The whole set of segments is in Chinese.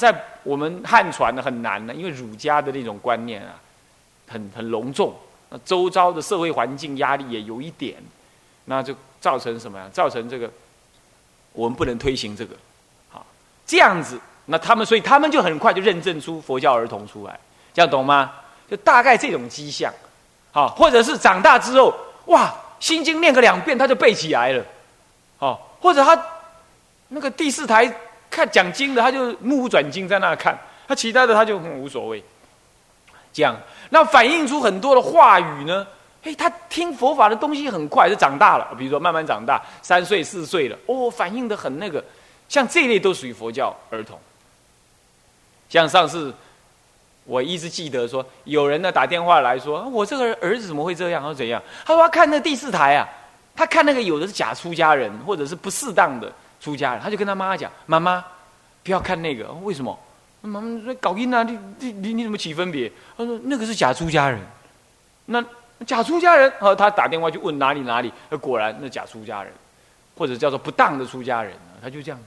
在我们汉传呢很难呢，因为儒家的那种观念啊，很很隆重，那周遭的社会环境压力也有一点，那就造成什么呀？造成这个我们不能推行这个，好这样子，那他们所以他们就很快就认证出佛教儿童出来，这样懂吗？就大概这种迹象，好，或者是长大之后，哇，心经念个两遍他就背起来了，好，或者他那个第四台。看讲经的，他就目不转睛在那看；他其他的他就很无所谓。这样，那反映出很多的话语呢？哎，他听佛法的东西很快，就长大了。比如说慢慢长大，三岁四岁了，哦，反应的很那个。像这类都属于佛教儿童。像上次我一直记得说，有人呢打电话来说，我这个儿子怎么会这样？或怎样？他说他看那第四台啊，他看那个有的是假出家人，或者是不适当的。出家人，他就跟他妈妈讲：“妈妈，不要看那个，为什么？妈妈说搞音啊，你你你你怎么起分别？”他说：“那个是假出家人。”那假出家人，然后他打电话去问哪里哪里，果然那假出家人，或者叫做不当的出家人他就这样。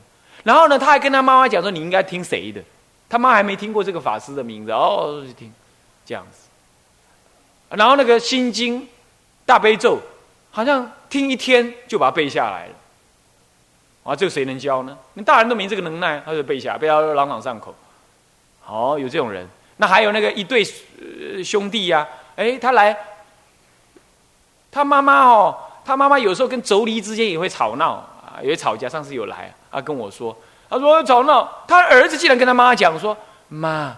然后呢，他还跟他妈妈讲说：“你应该听谁的？”他妈还没听过这个法师的名字哦，就听这样子。然后那个心经、大悲咒，好像听一天就把它背下来了。啊，这个谁能教呢？你大人都没这个能耐，他就背下，背到朗朗上口。好，有这种人。那还有那个一对兄弟呀，哎，他来，他妈妈哦，他妈妈有时候跟妯娌之间也会吵闹啊，也会吵架。上次有来啊，跟我说，他说吵闹，他儿子竟然跟他妈妈讲说：“妈，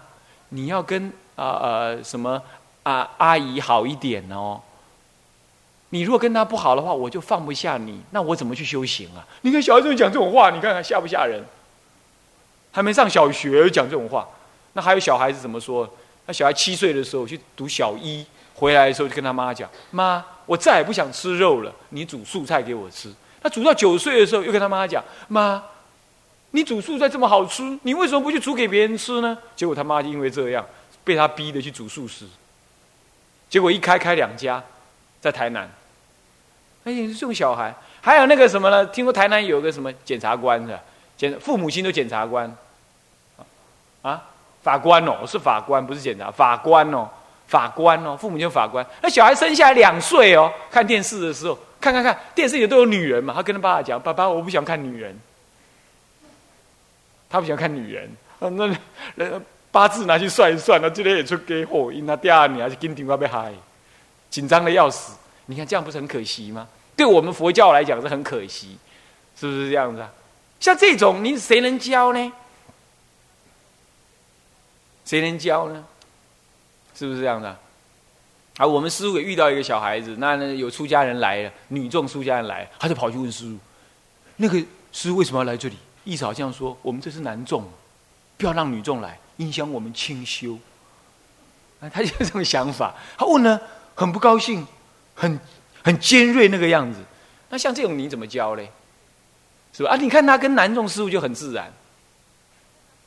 你要跟啊呃什么啊阿姨好一点哦。”你如果跟他不好的话，我就放不下你，那我怎么去修行啊？你看小孩子讲这种话，你看看吓不吓人？还没上小学就讲这种话，那还有小孩子怎么说？那小孩七岁的时候去读小一，回来的时候就跟他妈讲：“妈，我再也不想吃肉了，你煮素菜给我吃。”他煮到九岁的时候，又跟他妈讲：“妈，你煮素菜这么好吃，你为什么不去煮给别人吃呢？”结果他妈就因为这样，被他逼的去煮素食。结果一开开两家，在台南。哎，这种小孩，还有那个什么呢？听说台南有个什么检察官是吧？检父母亲都检察官，啊，法官哦，是法官，不是检察法官哦，法官哦，父母亲法官。那小孩生下来两岁哦，看电视的时候，看看看电视里都有女人嘛，他跟他爸爸讲：“爸爸，我不想看女人。”他不想看女人，那那八字拿去算一算，那今天也出给火，因他第二年还是跟电话被害，紧张的要死。你看这样不是很可惜吗？对我们佛教来讲是很可惜，是不是这样子啊？像这种，你谁能教呢？谁能教呢？是不是这样的？啊，我们师傅也遇到一个小孩子，那有出家人来了，女众出家人来，他就跑去问师傅：“那个师傅为什么要来这里？”意思好像说：“我们这是男众，不要让女众来，影响我们清修。”啊，他就这种想法。他问呢，很不高兴。很很尖锐那个样子，那像这种你怎么教嘞？是吧？啊，你看他跟男众师傅就很自然，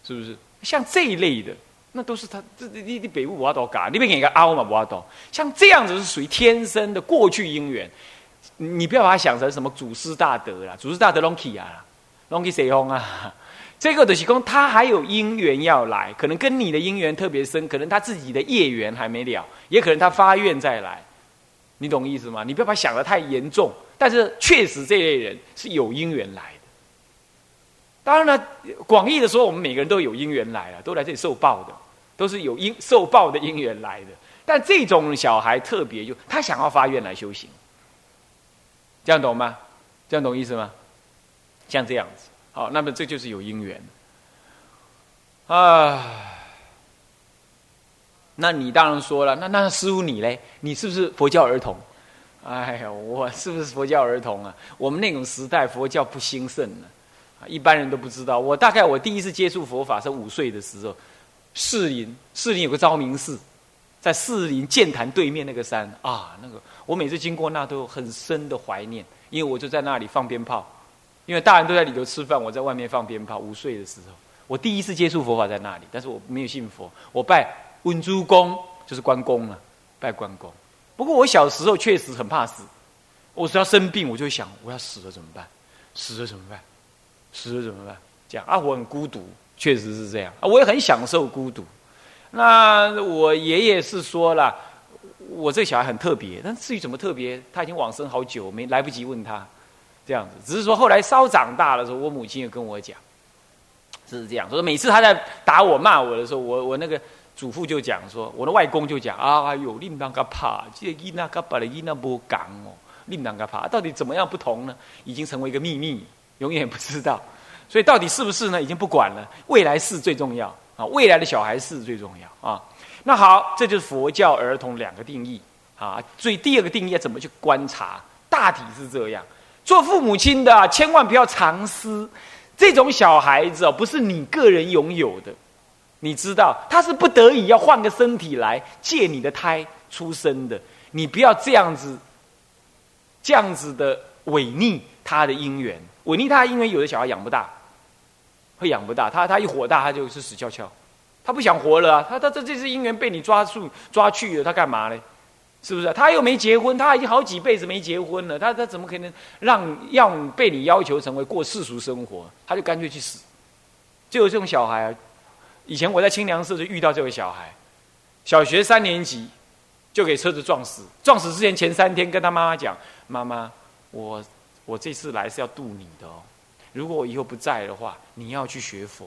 是不是？像这一类的，那都是他这你你北部不要多嘎，你别给个凹嘛不要多。像这样子是属于天生的过去因缘，你不要把它想成什么祖师大德啦，祖师大德 lonky 啊，lonky 谁红啊？这个的是讲他还有因缘要来，可能跟你的因缘特别深，可能他自己的业缘还没了，也可能他发愿再来。你懂意思吗？你不要把想的太严重，但是确实这类人是有因缘来的。当然了，广义的说，我们每个人都有因缘来了，都来这里受报的，都是有因受报的因缘来的。但这种小孩特别，就他想要发愿来修行，这样懂吗？这样懂意思吗？像这样子，好，那么这就是有因缘啊。那你当然说了，那那师傅你嘞？你是不是佛教儿童？哎呀，我是不是佛教儿童啊？我们那种时代佛教不兴盛呢，一般人都不知道。我大概我第一次接触佛法是五岁的时候，士林士林有个昭明寺，在士林剑潭对面那个山啊，那个我每次经过那都有很深的怀念，因为我就在那里放鞭炮，因为大人都在里头吃饭，我在外面放鞭炮。五岁的时候，我第一次接触佛法在那里，但是我没有信佛，我拜。问诸公就是关公了，拜关公。不过我小时候确实很怕死，我只要生病，我就想我要死了怎么办？死了怎么办？死了怎么办？这样啊，我很孤独，确实是这样啊，我也很享受孤独。那我爷爷是说了，我这小孩很特别，但至于怎么特别，他已经往生好久，没来不及问他，这样子。只是说后来稍长大的时候，我母亲也跟我讲，是这样。说每次他在打我骂我的时候，我我那个祖父就讲说，我的外公就讲啊，哎呦，令当个怕，这个伊那个把的伊那不讲哦，令当个怕，到底怎么样不同呢？已经成为一个秘密，永远不知道。所以到底是不是呢？已经不管了，未来是最重要。啊，未来的小孩是最重要啊。那好，这就是佛教儿童两个定义啊。所以第二个定义要怎么去观察？大体是这样：做父母亲的千万不要藏私，这种小孩子哦，不是你个人拥有的，你知道他是不得已要换个身体来借你的胎出生的，你不要这样子，这样子的违逆他的姻缘，违逆他的姻缘，有的小孩养不大。会养不大，他他一火大，他就是死翘翘，他不想活了啊！他他这这次姻缘被你抓住抓去了，他干嘛呢？是不是？他又没结婚，他已经好几辈子没结婚了，他他怎么可能让要被你要求成为过世俗生活？他就干脆去死。就有这种小孩，以前我在清凉寺就遇到这位小孩，小学三年级就给车子撞死，撞死之前前三天跟他妈妈讲：“妈妈，我我这次来是要渡你的哦。”如果我以后不在的话，你要去学佛。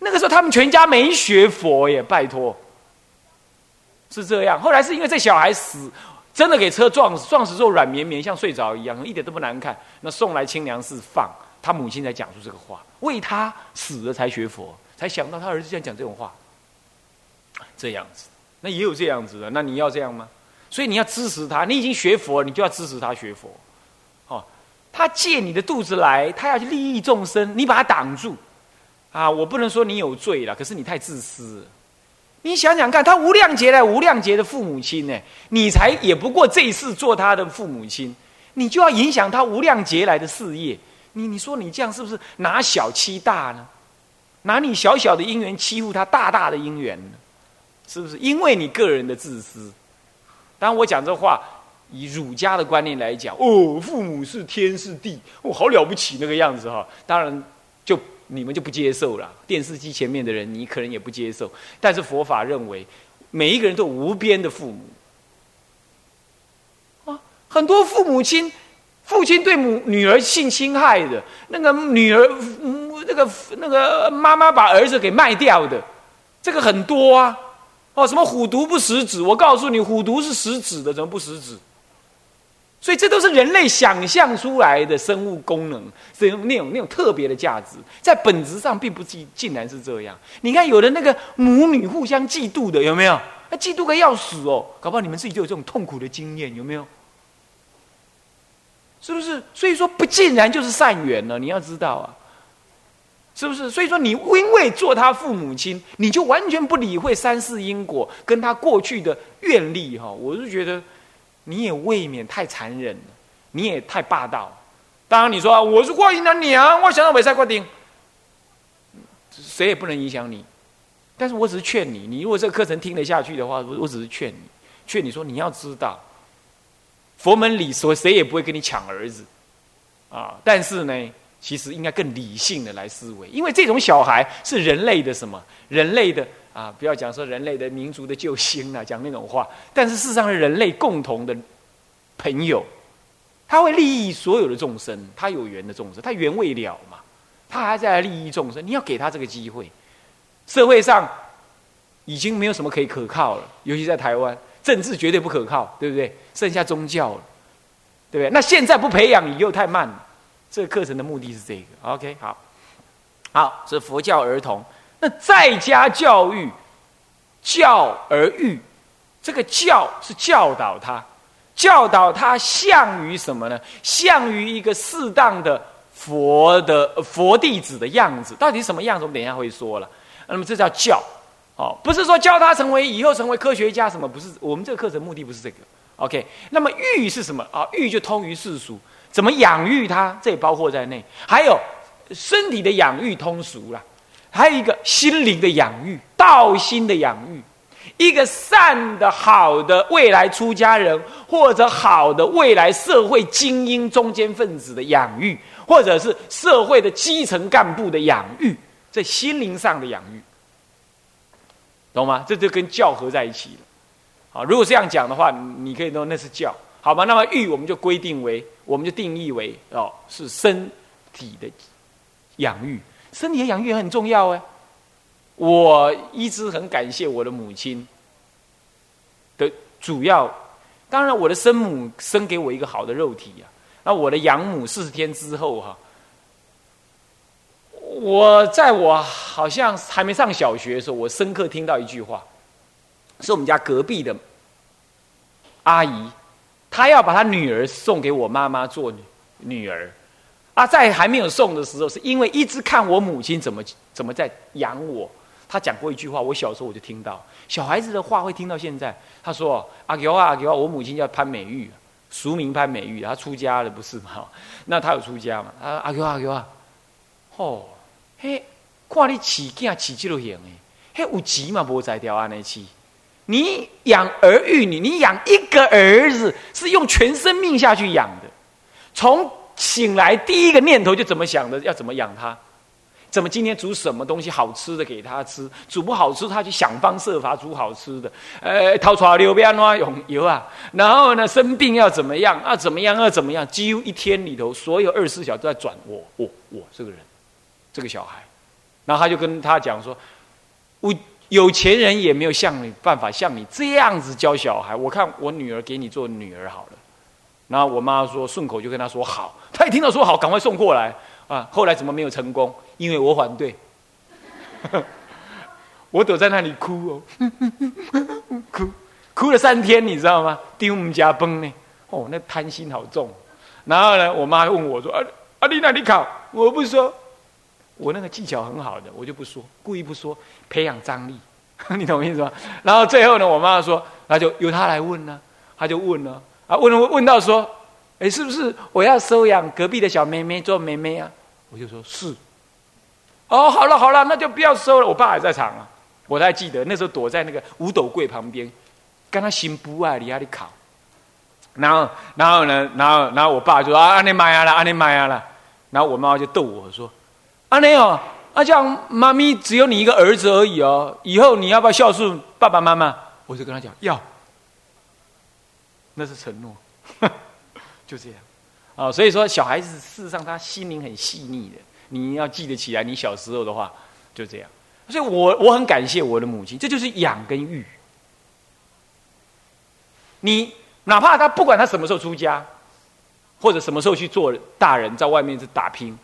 那个时候他们全家没学佛耶，拜托，是这样。后来是因为这小孩死，真的给车撞死，撞死之后软绵绵，像睡着一样，一点都不难看。那送来清凉寺放，他母亲才讲出这个话，为他死了才学佛，才想到他儿子竟然讲这种话，这样子。那也有这样子的，那你要这样吗？所以你要支持他，你已经学佛，你就要支持他学佛。哦他借你的肚子来，他要去利益众生，你把他挡住，啊！我不能说你有罪了，可是你太自私。你想想看，他无量劫来无量劫的父母亲呢，你才也不过这一次做他的父母亲，你就要影响他无量劫来的事业。你你说你这样是不是拿小欺大呢？拿你小小的因缘欺负他大大的因缘呢？是不是？因为你个人的自私。当，我讲这话。以儒家的观念来讲，哦，父母是天是地，哦，好了不起那个样子哈。当然，就你们就不接受了。电视机前面的人，你可能也不接受。但是佛法认为，每一个人都无边的父母啊，很多父母亲，父亲对母女儿性侵害的，那个女儿，那个那个妈妈把儿子给卖掉的，这个很多啊。哦，什么虎毒不食子？我告诉你，虎毒是食子的，怎么不食子？所以这都是人类想象出来的生物功能，是那种那种特别的价值，在本质上并不竟竟然是这样。你看，有的那个母女互相嫉妒的，有没有？那嫉妒个要死哦！搞不好你们自己就有这种痛苦的经验，有没有？是不是？所以说，不尽然就是善缘了。你要知道啊，是不是？所以说，你因为做他父母亲，你就完全不理会三世因果跟他过去的愿力哈。我是觉得。你也未免太残忍了，你也太霸道。当然，你说我是观音的娘，我想到尾赛决定，谁也不能影响你。但是我只是劝你，你如果这个课程听得下去的话，我我只是劝你，劝你说你要知道，佛门里说谁也不会跟你抢儿子啊。但是呢，其实应该更理性的来思维，因为这种小孩是人类的什么？人类的。啊，不要讲说人类的民族的救星了，讲那种话。但是事实上，是人类共同的朋友，他会利益所有的众生，他有缘的众生，他缘未了嘛，他还在利益众生。你要给他这个机会。社会上已经没有什么可以可靠了，尤其在台湾，政治绝对不可靠，对不对？剩下宗教了，对不对？那现在不培养，你又太慢了。这个课程的目的是这个。OK，好，好，是佛教儿童。那在家教育，教而育，这个教是教导他，教导他向于什么呢？向于一个适当的佛的佛弟子的样子。到底什么样子？我们等一下会说了。那么这叫教，哦，不是说教他成为以后成为科学家什么？不是，我们这个课程目的不是这个。OK，那么育是什么啊？育就通于世俗，怎么养育他？这也包括在内。还有身体的养育通俗了。还有一个心灵的养育，道心的养育，一个善的、好的未来出家人，或者好的未来社会精英、中间分子的养育，或者是社会的基层干部的养育，在心灵上的养育，懂吗？这就跟教合在一起了。好，如果这样讲的话，你可以说那是教，好吧？那么育我们就规定为，我们就定义为哦，是身体的养育，身体的养育很重要哎。我一直很感谢我的母亲的主要，当然我的生母生给我一个好的肉体呀。那我的养母四十天之后哈，我在我好像还没上小学的时候，我深刻听到一句话。是我们家隔壁的阿姨，他要把他女儿送给我妈妈做女儿，啊，在还没有送的时候，是因为一直看我母亲怎么怎么在养我。他讲过一句话，我小时候我就听到，小孩子的话会听到现在。他说：“阿牛啊，阿牛啊，我母亲叫潘美玉，俗名潘美玉，她出家了不是吗？那她有出家嘛？啊，阿牛啊，阿牛啊，哦，嘿，看你起囝起这路型诶，嘿有钱嘛，无在调安尼起。”你养儿育女，你养一个儿子是用全生命下去养的，从醒来第一个念头就怎么想的，要怎么养他，怎么今天煮什么东西好吃的给他吃，煮不好吃他就想方设法煮好吃的，呃，掏出来溜边啊，用油啊，然后呢生病要怎么样？啊，怎么样要怎么样，几乎一天里头所有二十四小时都在转我我我这个人，这个小孩，然后他就跟他讲说，我。有钱人也没有像你办法像你这样子教小孩。我看我女儿给你做女儿好了，然后我妈说顺口就跟他说好，他一听到说好，赶快送过来啊。后来怎么没有成功？因为我反对，我躲在那里哭哦，哭哭了三天，你知道吗？丢我们家崩呢，哦，那贪心好重。然后呢，我妈问我说：“啊啊，你哪里考？”我不说。我那个技巧很好的，我就不说，故意不说，培养张力，你懂我意思吗？然后最后呢，我妈妈说，那就由他来问呢，他就问了，啊，问了问到说，哎，是不是我要收养隔壁的小妹妹做妹妹啊？我就说是。哦，好了好了，那就不要收了。我爸还在场啊，我还记得那时候躲在那个五斗柜旁边，跟他心不爱你那里考。然后然后呢，然后然后我爸就说啊，安尼买啊了，安尼买啊了。然后我妈妈就逗我说。阿内哦，啊，这样妈咪只有你一个儿子而已哦，以后你要不要孝顺爸爸妈妈？我就跟他讲要，那是承诺，就这样啊。所以说，小孩子事实上他心灵很细腻的，你要记得起来，你小时候的话就这样。所以我我很感谢我的母亲，这就是养跟育。你哪怕他不管他什么时候出家，或者什么时候去做大人，在外面是打拼。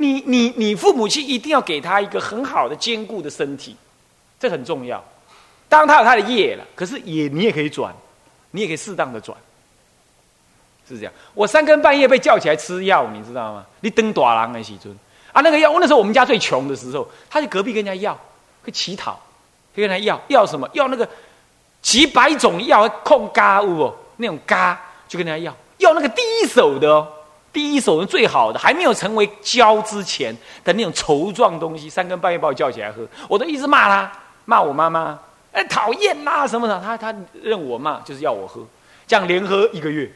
你你你父母亲一定要给他一个很好的坚固的身体，这很重要。当他有他的业了，可是也你也可以转，你也可以适当的转，是这样。我三更半夜被叫起来吃药，你知道吗？你登大郎的时尊啊，那个药，那时候我们家最穷的时候，他去隔壁跟人家要，去乞讨，去跟人家要要什么？要那个几百种药控嘎物哦，那种嘎就跟人家要，要那个第一手的哦。第一手是最好的，还没有成为胶之前的那种稠状东西，三更半夜把我叫起来喝，我都一直骂他，骂我妈妈，哎，讨厌呐什么的，他他认我骂就是要我喝，这样连喝一个月，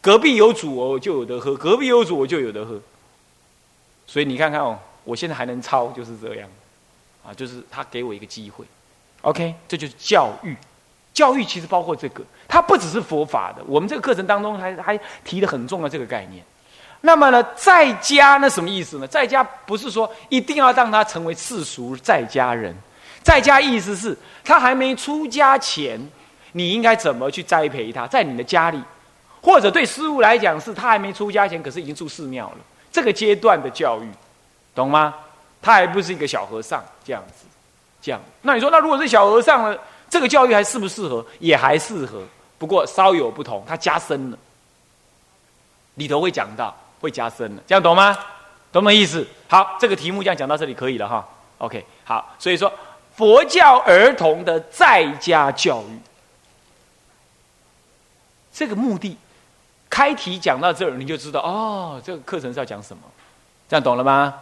隔壁有主我就有得喝，隔壁有主我就有得喝，所以你看看哦，我现在还能抄就是这样，啊，就是他给我一个机会，OK，这就是教育，教育其实包括这个，它不只是佛法的，我们这个课程当中还还提的很重要这个概念。那么呢，在家那什么意思呢？在家不是说一定要让他成为世俗在家人，在家意思是他还没出家前，你应该怎么去栽培他，在你的家里，或者对师傅来讲，是他还没出家前，可是已经住寺庙了，这个阶段的教育，懂吗？他还不是一个小和尚这样子，这样。那你说，那如果是小和尚呢？这个教育还适不适合？也还适合，不过稍有不同，他加深了，里头会讲到。会加深了，这样懂吗？懂没意思？好，这个题目这样讲到这里可以了哈。OK，好，所以说佛教儿童的在家教育，这个目的，开题讲到这儿，你就知道哦，这个课程是要讲什么，这样懂了吗？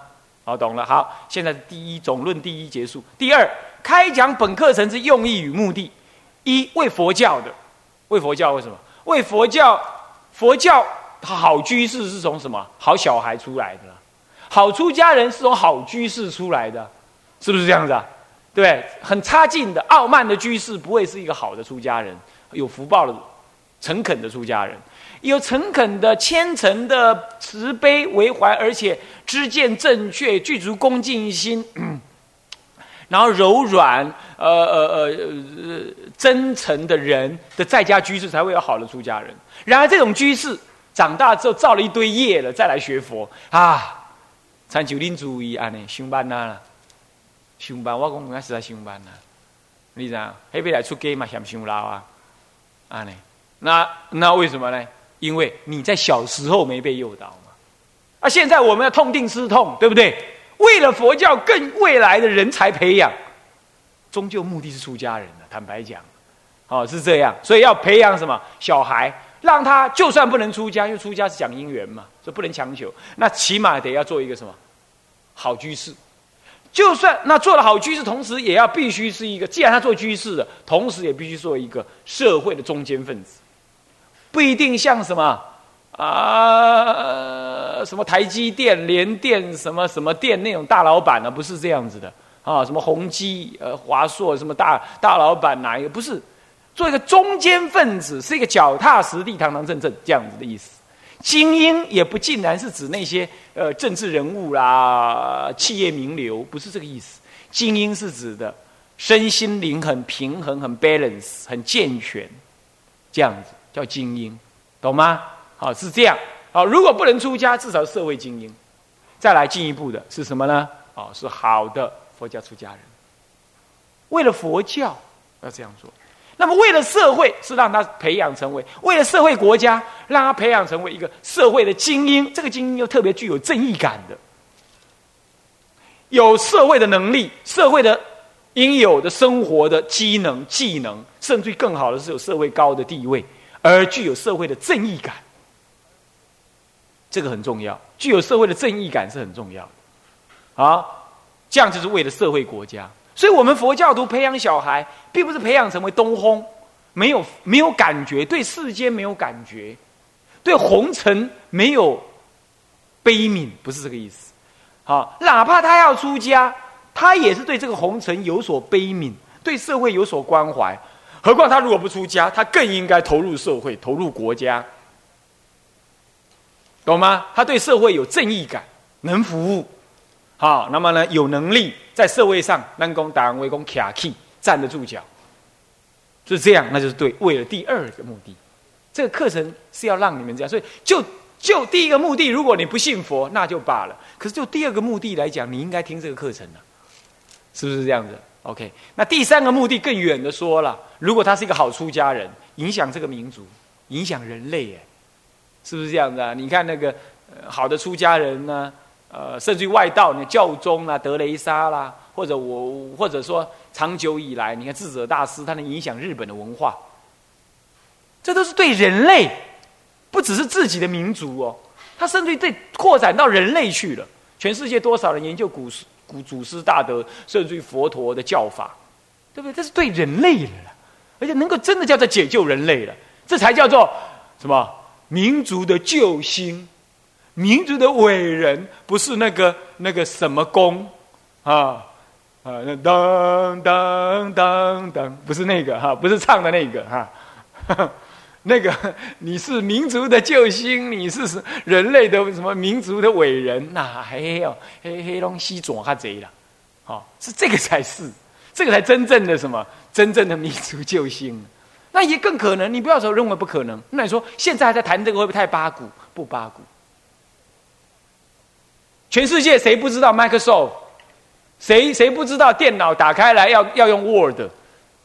好，懂了。好，现在第一总论第一结束，第二开讲本课程之用意与目的：一为佛教的，为佛教为什么？为佛教，佛教。好居士是从什么好小孩出来的？好出家人是从好居士出来的，是不是这样子啊？对，很差劲的傲慢的居士不会是一个好的出家人，有福报的诚恳的出家人，有诚恳的虔诚的慈悲为怀，而且知见正确，具足恭敬心，然后柔软呃呃呃呃真诚的人的在家居士才会有好的出家人。然而这种居士长大之后造了一堆业了，再来学佛啊，参九令主义啊，呢上班呐。上班，我讲我是在上班呐，你知道？那边来出街嘛，嫌上老啊，啊呢？那那为什么呢？因为你在小时候没被诱导嘛。啊，现在我们要痛定思痛，对不对？为了佛教更未来的人才培养，终究目的是出家人的。坦白讲，哦是这样，所以要培养什么小孩，让他就算不能出家，因为出家是讲因缘嘛，所以不能强求。那起码得要做一个什么好居士。就算那做了好居士，同时也要必须是一个，既然他做居士的，同时也必须做一个社会的中间分子，不一定像什么啊什么台积电、联电什么什么电那种大老板呢？不是这样子的啊，什么宏基、呃华硕什么大大老板哪一个？不是，做一个中间分子，是一个脚踏实地、堂堂正正这样子的意思。精英也不尽然是指那些呃政治人物啦、企业名流，不是这个意思。精英是指的身心灵很平衡、很 balance、很健全，这样子叫精英，懂吗？好，是这样。好，如果不能出家，至少是社会精英。再来进一步的是什么呢？哦，是好的佛教出家人，为了佛教要这样做。那么，为了社会，是让他培养成为；为了社会国家，让他培养成为一个社会的精英。这个精英又特别具有正义感的，有社会的能力、社会的应有的生活的机能、技能，甚至更好的是有社会高的地位，而具有社会的正义感。这个很重要，具有社会的正义感是很重要的。啊，这样就是为了社会国家。所以，我们佛教徒培养小孩，并不是培养成为东风，没有没有感觉，对世间没有感觉，对红尘没有悲悯，不是这个意思。好，哪怕他要出家，他也是对这个红尘有所悲悯，对社会有所关怀。何况他如果不出家，他更应该投入社会，投入国家，懂吗？他对社会有正义感，能服务。好，那么呢，有能力在社会上能够当为公卡气站得住脚，是这样，那就是对。为了第二个目的，这个课程是要让你们这样。所以，就就第一个目的，如果你不信佛，那就罢了。可是，就第二个目的来讲，你应该听这个课程的，是不是这样子？OK。那第三个目的更远的说了，如果他是一个好出家人，影响这个民族，影响人类，哎，是不是这样子啊？你看那个好的出家人呢？呃，甚至于外道，你教宗啊，德雷莎啦，或者我，或者说长久以来，你看智者大师，他能影响日本的文化，这都是对人类，不只是自己的民族哦，他甚至于对扩展到人类去了。全世界多少人研究古师、古祖师大德，甚至于佛陀的教法，对不对？这是对人类了，而且能够真的叫做解救人类了，这才叫做什么民族的救星。民族的伟人不是那个那个什么公啊啊，那噔噔噔噔，不是那个哈，不是唱的那个哈，那个你是民族的救星，你是人类的什么民族的伟人？那还有黑黑龙西左哈贼了，好，是这个才是，这个才真正的什么真正的民族救星。那也更可能，你不要说认为不可能，那你说现在还在谈这个会不会太八股？不八股。全世界谁不知道 Microsoft？谁谁不知道电脑打开来要要用 Word？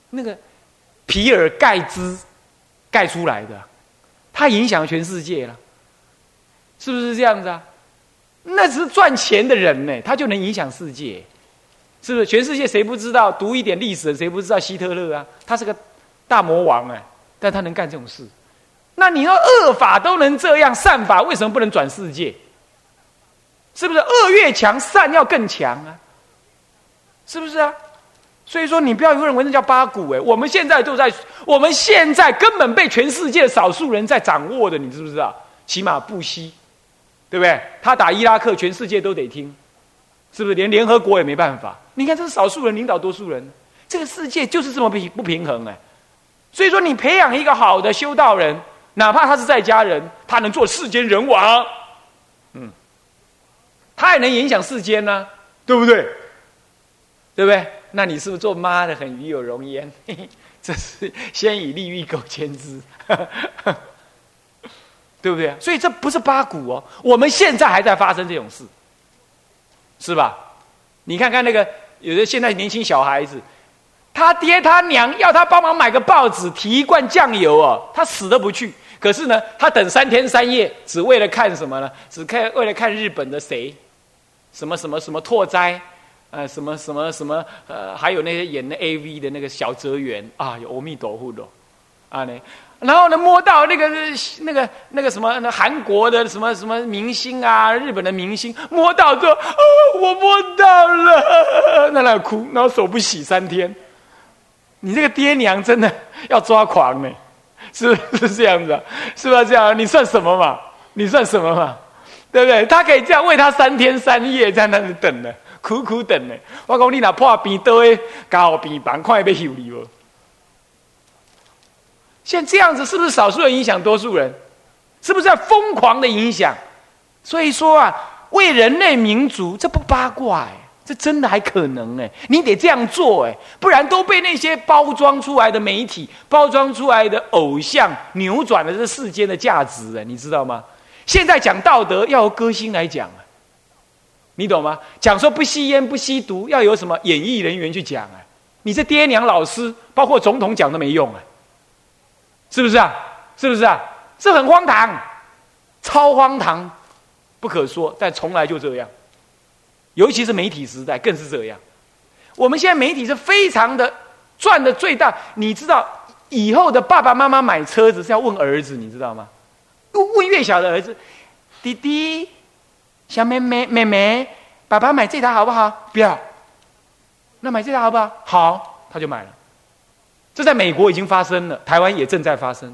那个皮尔盖兹盖出来的，他影响全世界了，是不是这样子啊？那只是赚钱的人呢，他就能影响世界，是不是？全世界谁不知道？读一点历史，谁不知道希特勒啊？他是个大魔王哎，但他能干这种事。那你说恶法都能这样，善法为什么不能转世界？是不是恶越强，善要更强啊？是不是啊？所以说，你不要认为那叫八股哎。我们现在都在，我们现在根本被全世界少数人在掌握的，你知不知道？起码布希，对不对？他打伊拉克，全世界都得听，是不是？连联合国也没办法。你看，这是少数人领导多数人，这个世界就是这么不不平衡哎。所以说，你培养一个好的修道人，哪怕他是在家人，他能做世间人王，嗯，他也能影响世间呢，对不对？对不对？那你是不是做妈的很与有容焉？这是先以利欲苟牵之，对不对？所以这不是八股哦，我们现在还在发生这种事，是吧？你看看那个有的现在年轻小孩子。他爹他娘要他帮忙买个报纸，提一罐酱油哦，他死都不去。可是呢，他等三天三夜，只为了看什么呢？只看为了看日本的谁，什么什么什么拓哉，呃，什么什么什么，呃，还有那些演的 A V 的那个小泽圆啊，有阿弥陀佛的啊呢。然后呢，摸到那个那个那个什么，那韩国的什么什么明星啊，日本的明星，摸到之后，哦，我摸到了，在那哭，然后手不洗三天。你这个爹娘真的要抓狂呢，是是这样子，啊是不是这样？你算什么嘛？你算什么嘛？对不对？他可以这样为他三天三夜在那里等呢，苦苦等呢。我讲你哪破病都会搞病房，快被修理了。现在这样子是不是少数人影响多数人？是不是在疯狂的影响？所以说啊，为人类民族，这不八卦哎。这真的还可能哎，你得这样做哎，不然都被那些包装出来的媒体、包装出来的偶像扭转了这世间的价值哎，你知道吗？现在讲道德要由歌星来讲啊，你懂吗？讲说不吸烟、不吸毒，要有什么演艺人员去讲啊，你这爹娘老师，包括总统讲都没用啊，是不是啊？是不是啊？这很荒唐，超荒唐，不可说，但从来就这样。尤其是媒体时代更是这样。我们现在媒体是非常的赚的最大。你知道以后的爸爸妈妈买车子是要问儿子，你知道吗？问越小的儿子，弟弟、小妹妹、妹妹，爸爸买这台好不好？不要。那买这台好不好？好，他就买了。这在美国已经发生了，台湾也正在发生。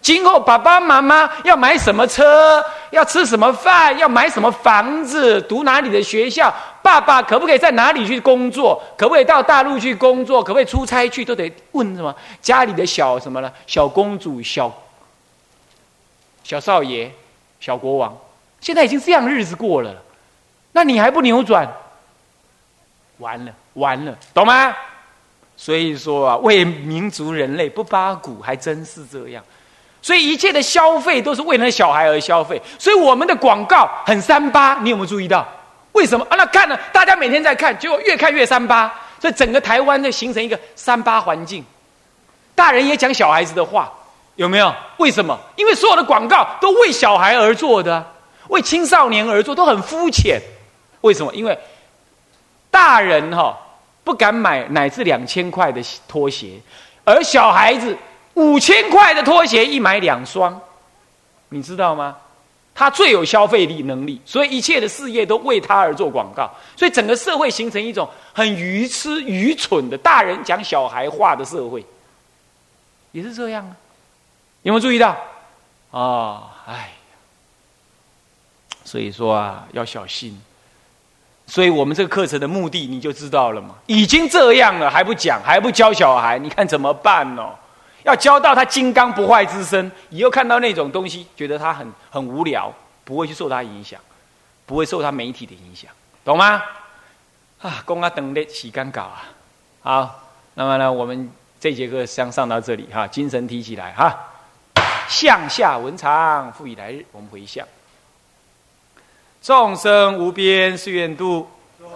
今后爸爸妈妈要买什么车，要吃什么饭，要买什么房子，读哪里的学校，爸爸可不可以在哪里去工作，可不可以到大陆去工作，可不可以出差去，都得问什么家里的小什么呢？小公主、小小少爷、小国王，现在已经这样日子过了，那你还不扭转？完了，完了，懂吗？所以说啊，为民族人类不八股，还真是这样。所以一切的消费都是为了小孩而消费，所以我们的广告很三八，你有没有注意到？为什么啊？那看了，大家每天在看，结果越看越三八，所以整个台湾就形成一个三八环境。大人也讲小孩子的话，有没有？为什么？因为所有的广告都为小孩而做的，为青少年而做，都很肤浅。为什么？因为大人哈不敢买乃至两千块的拖鞋，而小孩子。五千块的拖鞋一买两双，你知道吗？他最有消费力能力，所以一切的事业都为他而做广告，所以整个社会形成一种很愚痴、愚蠢的大人讲小孩话的社会，也是这样啊。有没有注意到？啊，哎，所以说啊，要小心。所以我们这个课程的目的你就知道了嘛？已经这样了还不讲，还不教小孩，你看怎么办呢？要教到他金刚不坏之身，以后看到那种东西，觉得他很很无聊，不会去受他影响，不会受他媒体的影响，懂吗？啊，公啊等的洗干搞啊，好，那么呢，我们这节课先上到这里哈，精神提起来哈，向下文长，复以来日，我们回向，众生无边誓愿度，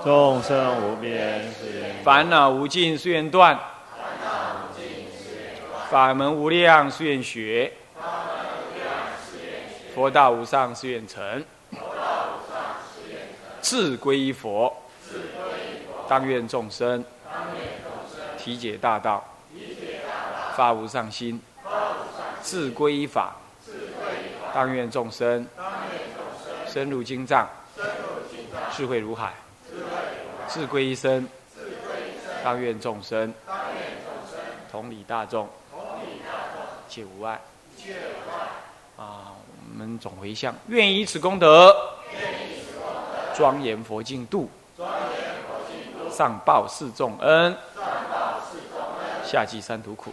众生无边誓愿，烦恼无尽誓愿断。法门无量誓愿学，佛道无上誓愿成，志归佛，当愿众生。体解大道，发无上心，志归法，当愿众生。深入经藏，智慧如海，自归依生，当愿众生。同理大众。一切无碍，啊！我们总回向，愿以此功德，庄严佛净土，上报四重恩，下济三途苦。